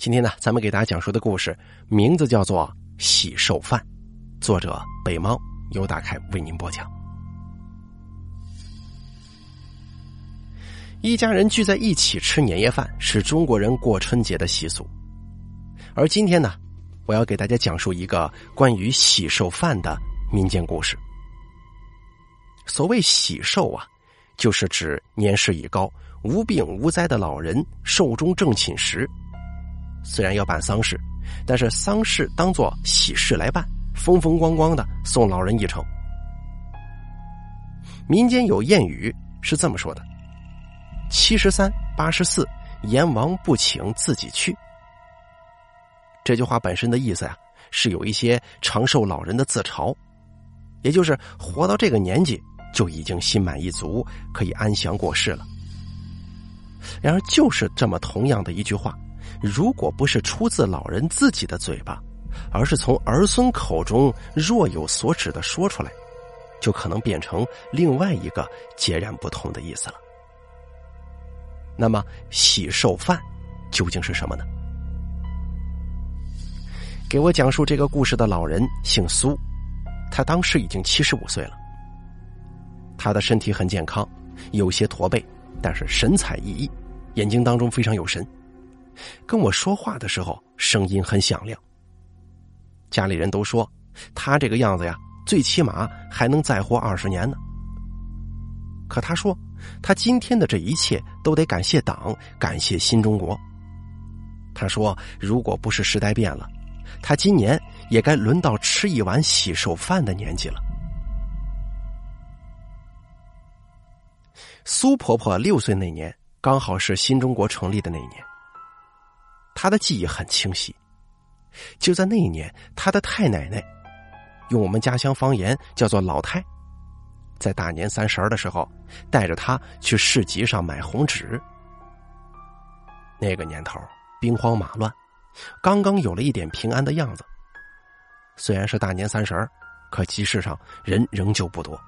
今天呢，咱们给大家讲述的故事名字叫做《喜寿饭》，作者北猫由大开为您播讲。一家人聚在一起吃年夜饭是中国人过春节的习俗，而今天呢，我要给大家讲述一个关于喜寿饭的民间故事。所谓喜寿啊，就是指年事已高、无病无灾的老人寿终正寝时，虽然要办丧事，但是丧事当做喜事来办，风风光光的送老人一程。民间有谚语是这么说的。七十三，八十四，阎王不请自己去。这句话本身的意思呀，是有一些长寿老人的自嘲，也就是活到这个年纪就已经心满意足，可以安详过世了。然而，就是这么同样的一句话，如果不是出自老人自己的嘴巴，而是从儿孙口中若有所指的说出来，就可能变成另外一个截然不同的意思了。那么喜寿饭究竟是什么呢？给我讲述这个故事的老人姓苏，他当时已经七十五岁了。他的身体很健康，有些驼背，但是神采奕奕，眼睛当中非常有神。跟我说话的时候声音很响亮。家里人都说他这个样子呀，最起码还能再活二十年呢。可他说。他今天的这一切都得感谢党，感谢新中国。他说：“如果不是时代变了，他今年也该轮到吃一碗洗手饭的年纪了。”苏婆婆六岁那年，刚好是新中国成立的那一年。他的记忆很清晰，就在那一年，他的太奶奶，用我们家乡方言叫做老太。在大年三十的时候，带着他去市集上买红纸。那个年头兵荒马乱，刚刚有了一点平安的样子。虽然是大年三十可集市上人仍旧不多，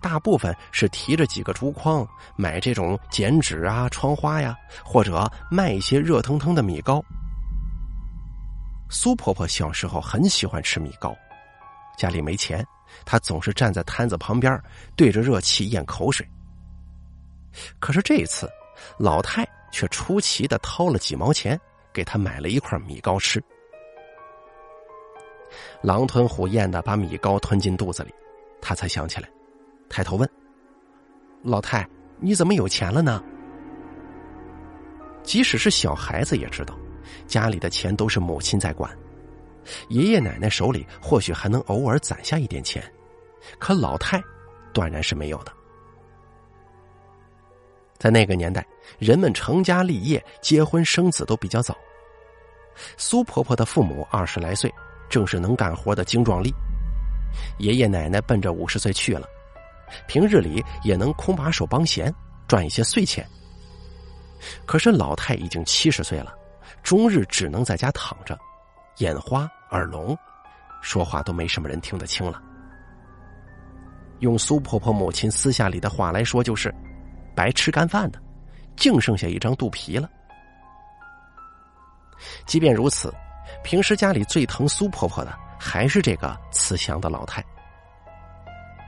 大部分是提着几个竹筐买这种剪纸啊、窗花呀，或者卖一些热腾腾的米糕。苏婆婆小时候很喜欢吃米糕，家里没钱。她总是站在摊子旁边，对着热气咽口水。可是这一次，老太却出奇的掏了几毛钱，给她买了一块米糕吃。狼吞虎咽的把米糕吞进肚子里，他才想起来，抬头问：“老太，你怎么有钱了呢？”即使是小孩子也知道，家里的钱都是母亲在管。爷爷奶奶手里或许还能偶尔攒下一点钱，可老太断然是没有的。在那个年代，人们成家立业、结婚生子都比较早。苏婆婆的父母二十来岁，正是能干活的精壮力；爷爷奶奶奔着五十岁去了，平日里也能空把手帮闲，赚一些碎钱。可是老太已经七十岁了，终日只能在家躺着。眼花耳聋，说话都没什么人听得清了。用苏婆婆母亲私下里的话来说，就是白吃干饭的，净剩下一张肚皮了。即便如此，平时家里最疼苏婆婆的还是这个慈祥的老太。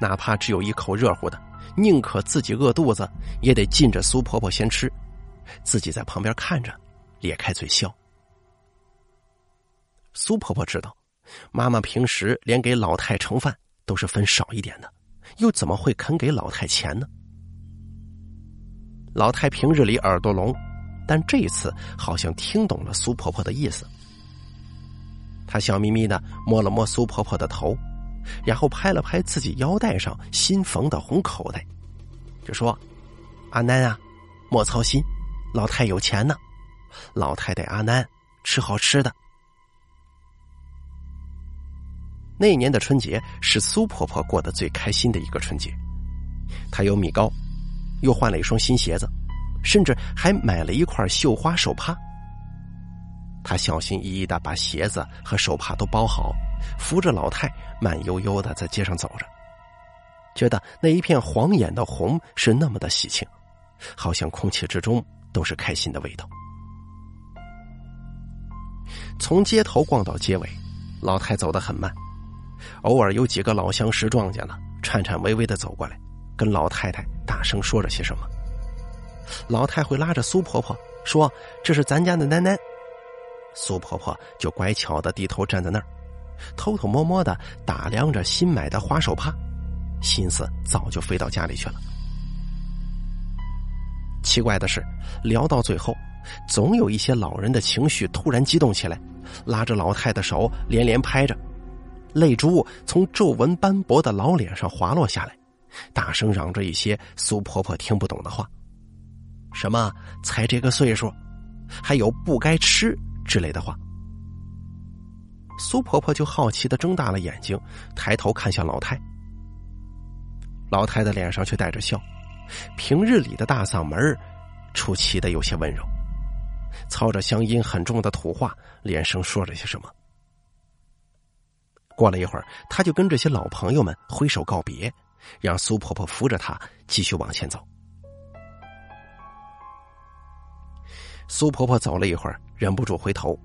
哪怕只有一口热乎的，宁可自己饿肚子，也得尽着苏婆婆先吃，自己在旁边看着，咧开嘴笑。苏婆婆知道，妈妈平时连给老太盛饭都是分少一点的，又怎么会肯给老太钱呢？老太平日里耳朵聋，但这一次好像听懂了苏婆婆的意思。她笑眯眯的摸了摸苏婆婆的头，然后拍了拍自己腰带上新缝的红口袋，就说：“阿南啊，莫操心，老太有钱呢。老太太阿南吃好吃的。”那年的春节是苏婆婆过得最开心的一个春节，她有米糕，又换了一双新鞋子，甚至还买了一块绣花手帕。她小心翼翼的把鞋子和手帕都包好，扶着老太慢悠悠的在街上走着，觉得那一片晃眼的红是那么的喜庆，好像空气之中都是开心的味道。从街头逛到街尾，老太走得很慢，偶尔有几个老相识撞见了，颤颤巍巍的走过来，跟老太太大声说着些什么。老太会拉着苏婆婆说：“这是咱家的奶奶。”苏婆婆就乖巧的低头站在那儿，偷偷摸摸的打量着新买的花手帕，心思早就飞到家里去了。奇怪的是，聊到最后，总有一些老人的情绪突然激动起来，拉着老太的手连连拍着，泪珠从皱纹斑驳的老脸上滑落下来，大声嚷着一些苏婆婆听不懂的话。什么才这个岁数，还有不该吃之类的话。苏婆婆就好奇的睁大了眼睛，抬头看向老太。老太的脸上却带着笑，平日里的大嗓门出奇的有些温柔，操着乡音很重的土话，连声说着些什么。过了一会儿，他就跟这些老朋友们挥手告别，让苏婆婆扶着他继续往前走。苏婆婆走了一会儿，忍不住回头，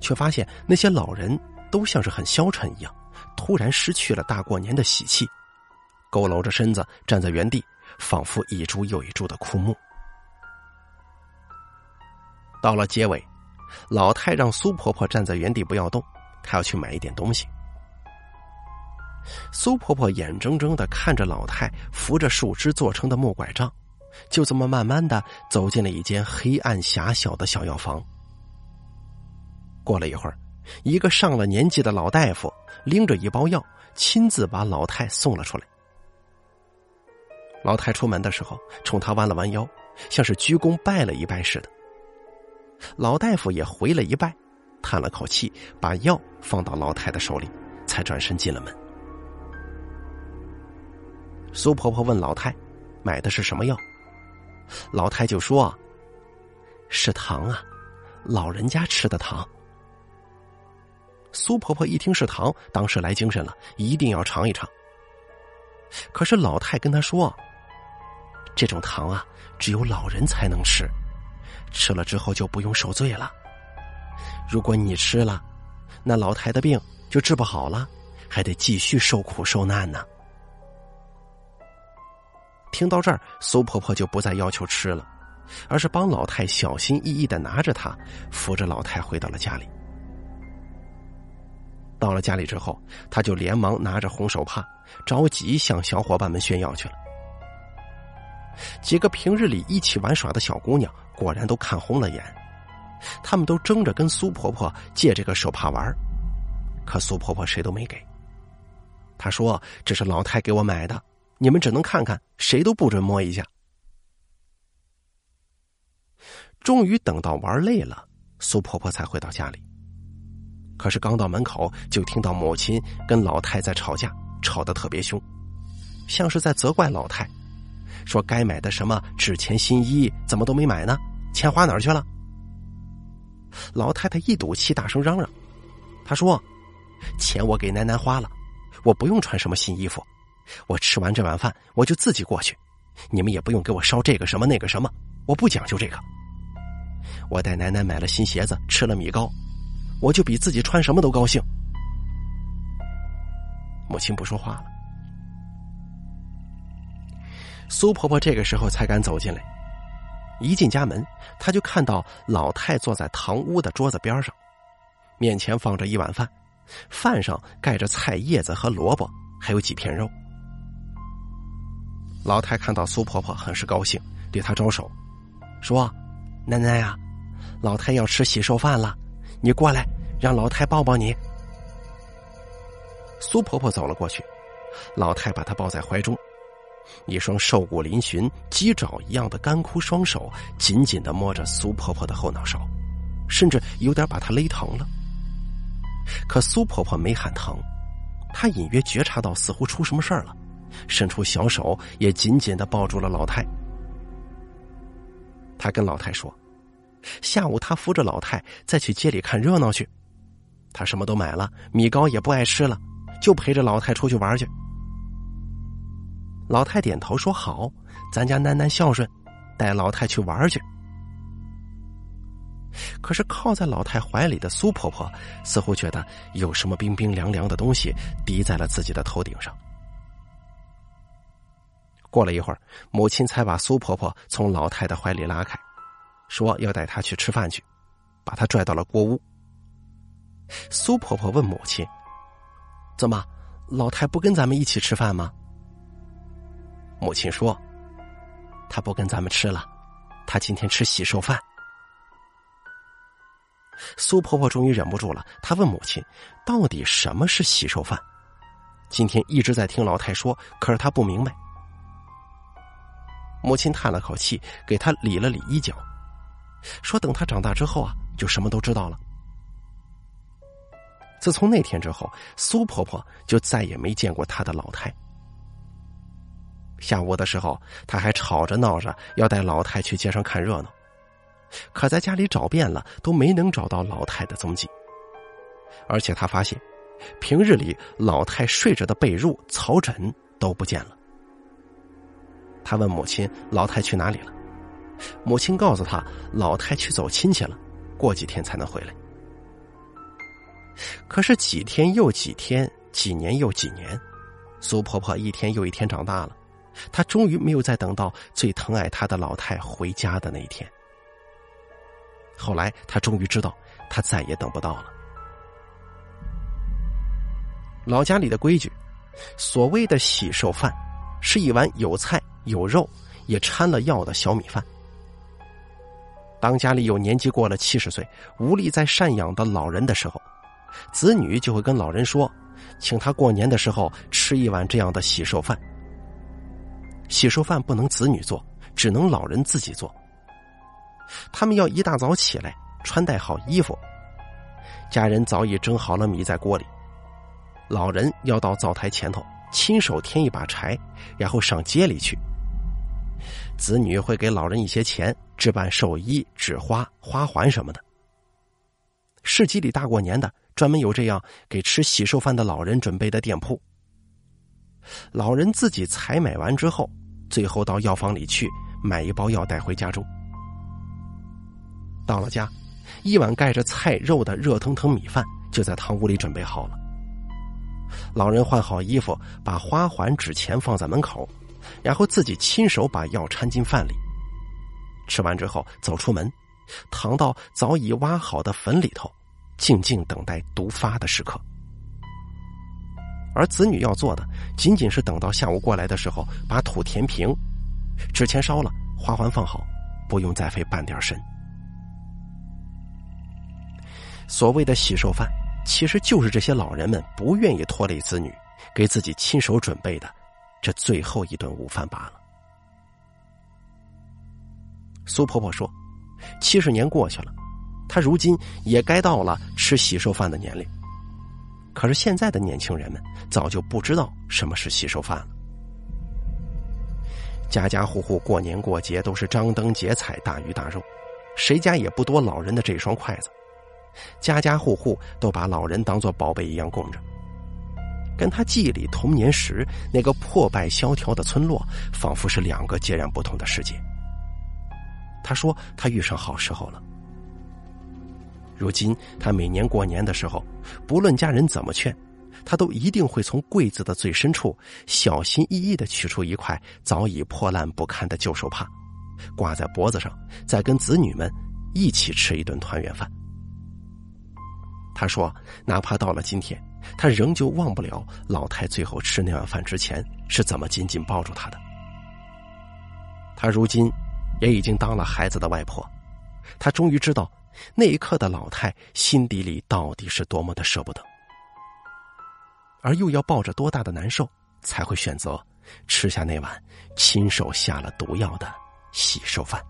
却发现那些老人都像是很消沉一样，突然失去了大过年的喜气，佝偻着身子站在原地，仿佛一株又一株的枯木。到了结尾，老太让苏婆婆站在原地不要动，她要去买一点东西。苏婆婆眼睁睁的看着老太扶着树枝做成的木拐杖。就这么慢慢的走进了一间黑暗狭小的小药房。过了一会儿，一个上了年纪的老大夫拎着一包药，亲自把老太送了出来。老太出门的时候，冲他弯了弯腰，像是鞠躬拜了一拜似的。老大夫也回了一拜，叹了口气，把药放到老太的手里，才转身进了门。苏婆婆问老太：“买的是什么药？”老太就说：“是糖啊，老人家吃的糖。”苏婆婆一听是糖，当时来精神了，一定要尝一尝。可是老太跟她说：“这种糖啊，只有老人才能吃，吃了之后就不用受罪了。如果你吃了，那老太的病就治不好了，还得继续受苦受难呢。”听到这儿，苏婆婆就不再要求吃了，而是帮老太小心翼翼的拿着它，扶着老太回到了家里。到了家里之后，他就连忙拿着红手帕，着急向小伙伴们炫耀去了。几个平日里一起玩耍的小姑娘果然都看红了眼，她们都争着跟苏婆婆借这个手帕玩，可苏婆婆谁都没给。她说：“这是老太给我买的。”你们只能看看，谁都不准摸一下。终于等到玩累了，苏婆婆才回到家里。可是刚到门口，就听到母亲跟老太在吵架，吵得特别凶，像是在责怪老太，说该买的什么纸钱新衣怎么都没买呢？钱花哪儿去了？老太太一赌气，大声嚷嚷：“她说，钱我给奶奶花了，我不用穿什么新衣服。”我吃完这碗饭，我就自己过去，你们也不用给我烧这个什么那个什么，我不讲究这个。我带奶奶买了新鞋子，吃了米糕，我就比自己穿什么都高兴。母亲不说话了。苏婆婆这个时候才敢走进来，一进家门，她就看到老太坐在堂屋的桌子边上，面前放着一碗饭，饭上盖着菜叶子和萝卜，还有几片肉。老太看到苏婆婆，很是高兴，对她招手，说：“奶奶呀，老太要吃喜寿饭了，你过来，让老太抱抱你。”苏婆婆走了过去，老太把她抱在怀中，一双瘦骨嶙峋、鸡爪一样的干枯双手紧紧的摸着苏婆婆的后脑勺，甚至有点把她勒疼了。可苏婆婆没喊疼，她隐约觉察到似乎出什么事儿了。伸出小手，也紧紧的抱住了老太。他跟老太说：“下午他扶着老太再去街里看热闹去。他什么都买了，米糕也不爱吃了，就陪着老太出去玩去。”老太点头说：“好，咱家囡囡孝顺，带老太去玩去。”可是靠在老太怀里的苏婆婆似乎觉得有什么冰冰凉凉的东西滴在了自己的头顶上。过了一会儿，母亲才把苏婆婆从老太的怀里拉开，说要带她去吃饭去，把她拽到了锅屋。苏婆婆问母亲：“怎么，老太不跟咱们一起吃饭吗？”母亲说：“她不跟咱们吃了，她今天吃喜寿饭。”苏婆婆终于忍不住了，她问母亲：“到底什么是喜寿饭？”今天一直在听老太说，可是她不明白。母亲叹了口气，给她理了理衣角，说：“等她长大之后啊，就什么都知道了。”自从那天之后，苏婆婆就再也没见过她的老太。下午的时候，她还吵着闹着要带老太去街上看热闹，可在家里找遍了，都没能找到老太的踪迹。而且她发现，平日里老太睡着的被褥、草枕都不见了。他问母亲：“老太去哪里了？”母亲告诉他：“老太去走亲戚了，过几天才能回来。”可是几天又几天，几年又几年，苏婆婆一天又一天长大了，她终于没有再等到最疼爱她的老太回家的那一天。后来，她终于知道，她再也等不到了。老家里的规矩，所谓的喜寿饭，是一碗有菜有肉，也掺了药的小米饭。当家里有年纪过了七十岁、无力再赡养的老人的时候。子女就会跟老人说，请他过年的时候吃一碗这样的喜寿饭。喜寿饭不能子女做，只能老人自己做。他们要一大早起来，穿戴好衣服，家人早已蒸好了米在锅里，老人要到灶台前头亲手添一把柴，然后上街里去。子女会给老人一些钱，置办寿衣、纸花、花环什么的。市集里大过年的。专门有这样给吃喜寿饭的老人准备的店铺。老人自己采买完之后，最后到药房里去买一包药带回家中。到了家，一碗盖着菜肉的热腾腾米饭就在堂屋里准备好了。老人换好衣服，把花环、纸钱放在门口，然后自己亲手把药掺进饭里。吃完之后，走出门，躺到早已挖好的坟里头。静静等待毒发的时刻，而子女要做的，仅仅是等到下午过来的时候，把土填平，纸钱烧了，花环放好，不用再费半点神。所谓的喜寿饭，其实就是这些老人们不愿意拖累子女，给自己亲手准备的这最后一顿午饭罢了。苏婆婆说：“七十年过去了。”她如今也该到了吃喜寿饭的年龄，可是现在的年轻人们早就不知道什么是喜寿饭了。家家户户过年过节都是张灯结彩、大鱼大肉，谁家也不多老人的这双筷子。家家户户都把老人当做宝贝一样供着，跟他记忆里童年时那个破败萧条的村落，仿佛是两个截然不同的世界。他说：“他遇上好时候了。”如今，他每年过年的时候，不论家人怎么劝，他都一定会从柜子的最深处小心翼翼的取出一块早已破烂不堪的旧手帕，挂在脖子上，再跟子女们一起吃一顿团圆饭。他说：“哪怕到了今天，他仍旧忘不了老太最后吃那碗饭之前是怎么紧紧抱住他的。”他如今也已经当了孩子的外婆，他终于知道。那一刻的老太心底里到底是多么的舍不得，而又要抱着多大的难受，才会选择吃下那碗亲手下了毒药的喜寿饭？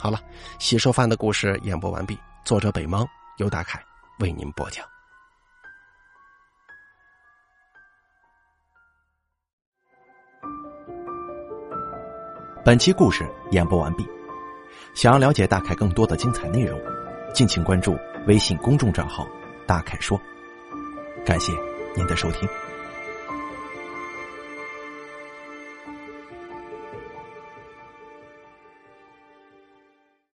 好了，喜寿饭的故事演播完毕，作者北猫由大凯为您播讲。本期故事演播完毕。想要了解大凯更多的精彩内容，敬请关注微信公众账号“大凯说”。感谢您的收听。